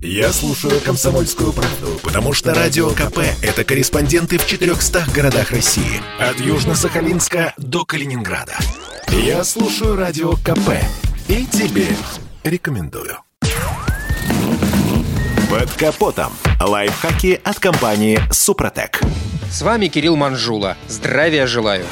Я слушаю «Комсомольскую правду», потому что «Радио КП» — это корреспонденты в 400 городах России. От Южно-Сахалинска до Калининграда. Я слушаю «Радио КП» и тебе рекомендую. Под капотом. Лайфхаки от компании «Супротек». С вами Кирилл Манжула. Здравия желаю.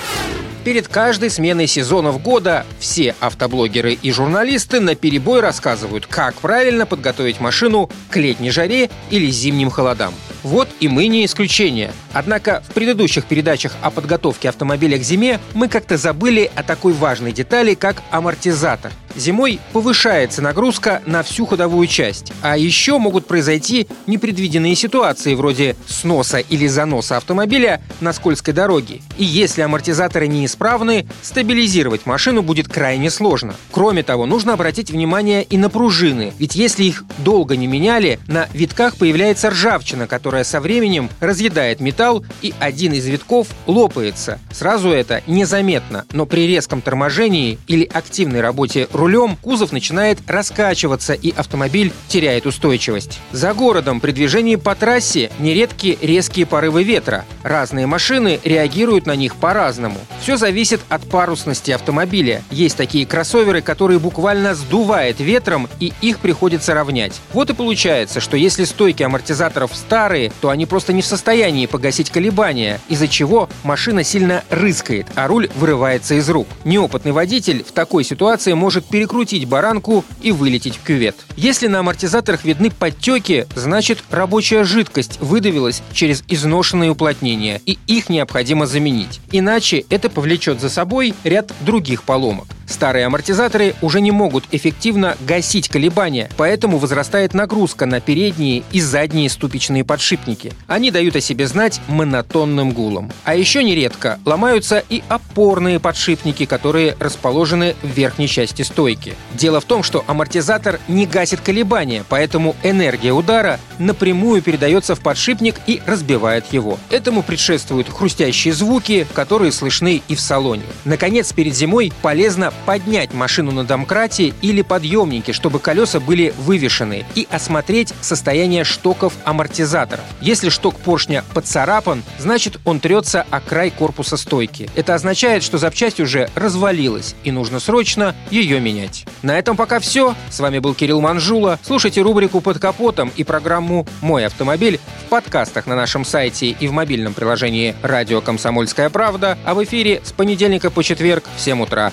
Перед каждой сменой сезонов года все автоблогеры и журналисты на перебой рассказывают, как правильно подготовить машину к летней жаре или зимним холодам. Вот и мы не исключение. Однако в предыдущих передачах о подготовке автомобиля к зиме мы как-то забыли о такой важной детали, как амортизатор. Зимой повышается нагрузка на всю ходовую часть, а еще могут произойти непредвиденные ситуации вроде сноса или заноса автомобиля на скользкой дороге. И если амортизаторы неисправны, стабилизировать машину будет крайне сложно. Кроме того, нужно обратить внимание и на пружины, ведь если их долго не меняли, на витках появляется ржавчина, которая которая со временем разъедает металл, и один из витков лопается. Сразу это незаметно, но при резком торможении или активной работе рулем кузов начинает раскачиваться, и автомобиль теряет устойчивость. За городом при движении по трассе нередки резкие порывы ветра. Разные машины реагируют на них по-разному. Все зависит от парусности автомобиля. Есть такие кроссоверы, которые буквально сдувает ветром, и их приходится равнять. Вот и получается, что если стойки амортизаторов старые, то они просто не в состоянии погасить колебания, из-за чего машина сильно рыскает, а руль вырывается из рук. Неопытный водитель в такой ситуации может перекрутить баранку и вылететь в кювет. Если на амортизаторах видны подтеки, значит рабочая жидкость выдавилась через изношенные уплотнения, и их необходимо заменить. Иначе это повлечет за собой ряд других поломок. Старые амортизаторы уже не могут эффективно гасить колебания, поэтому возрастает нагрузка на передние и задние ступичные подшипники. Они дают о себе знать монотонным гулом. А еще нередко ломаются и опорные подшипники, которые расположены в верхней части стойки. Дело в том, что амортизатор не гасит колебания, поэтому энергия удара напрямую передается в подшипник и разбивает его. Этому предшествуют хрустящие звуки, которые слышны и в салоне. Наконец, перед зимой полезно поднять машину на домкрате или подъемнике, чтобы колеса были вывешены, и осмотреть состояние штоков амортизаторов. Если шток поршня поцарапан, значит он трется о край корпуса стойки. Это означает, что запчасть уже развалилась, и нужно срочно ее менять. На этом пока все. С вами был Кирилл Манжула. Слушайте рубрику «Под капотом» и программу «Мой автомобиль» в подкастах на нашем сайте и в мобильном приложении «Радио Комсомольская правда», а в эфире с понедельника по четверг в 7 утра.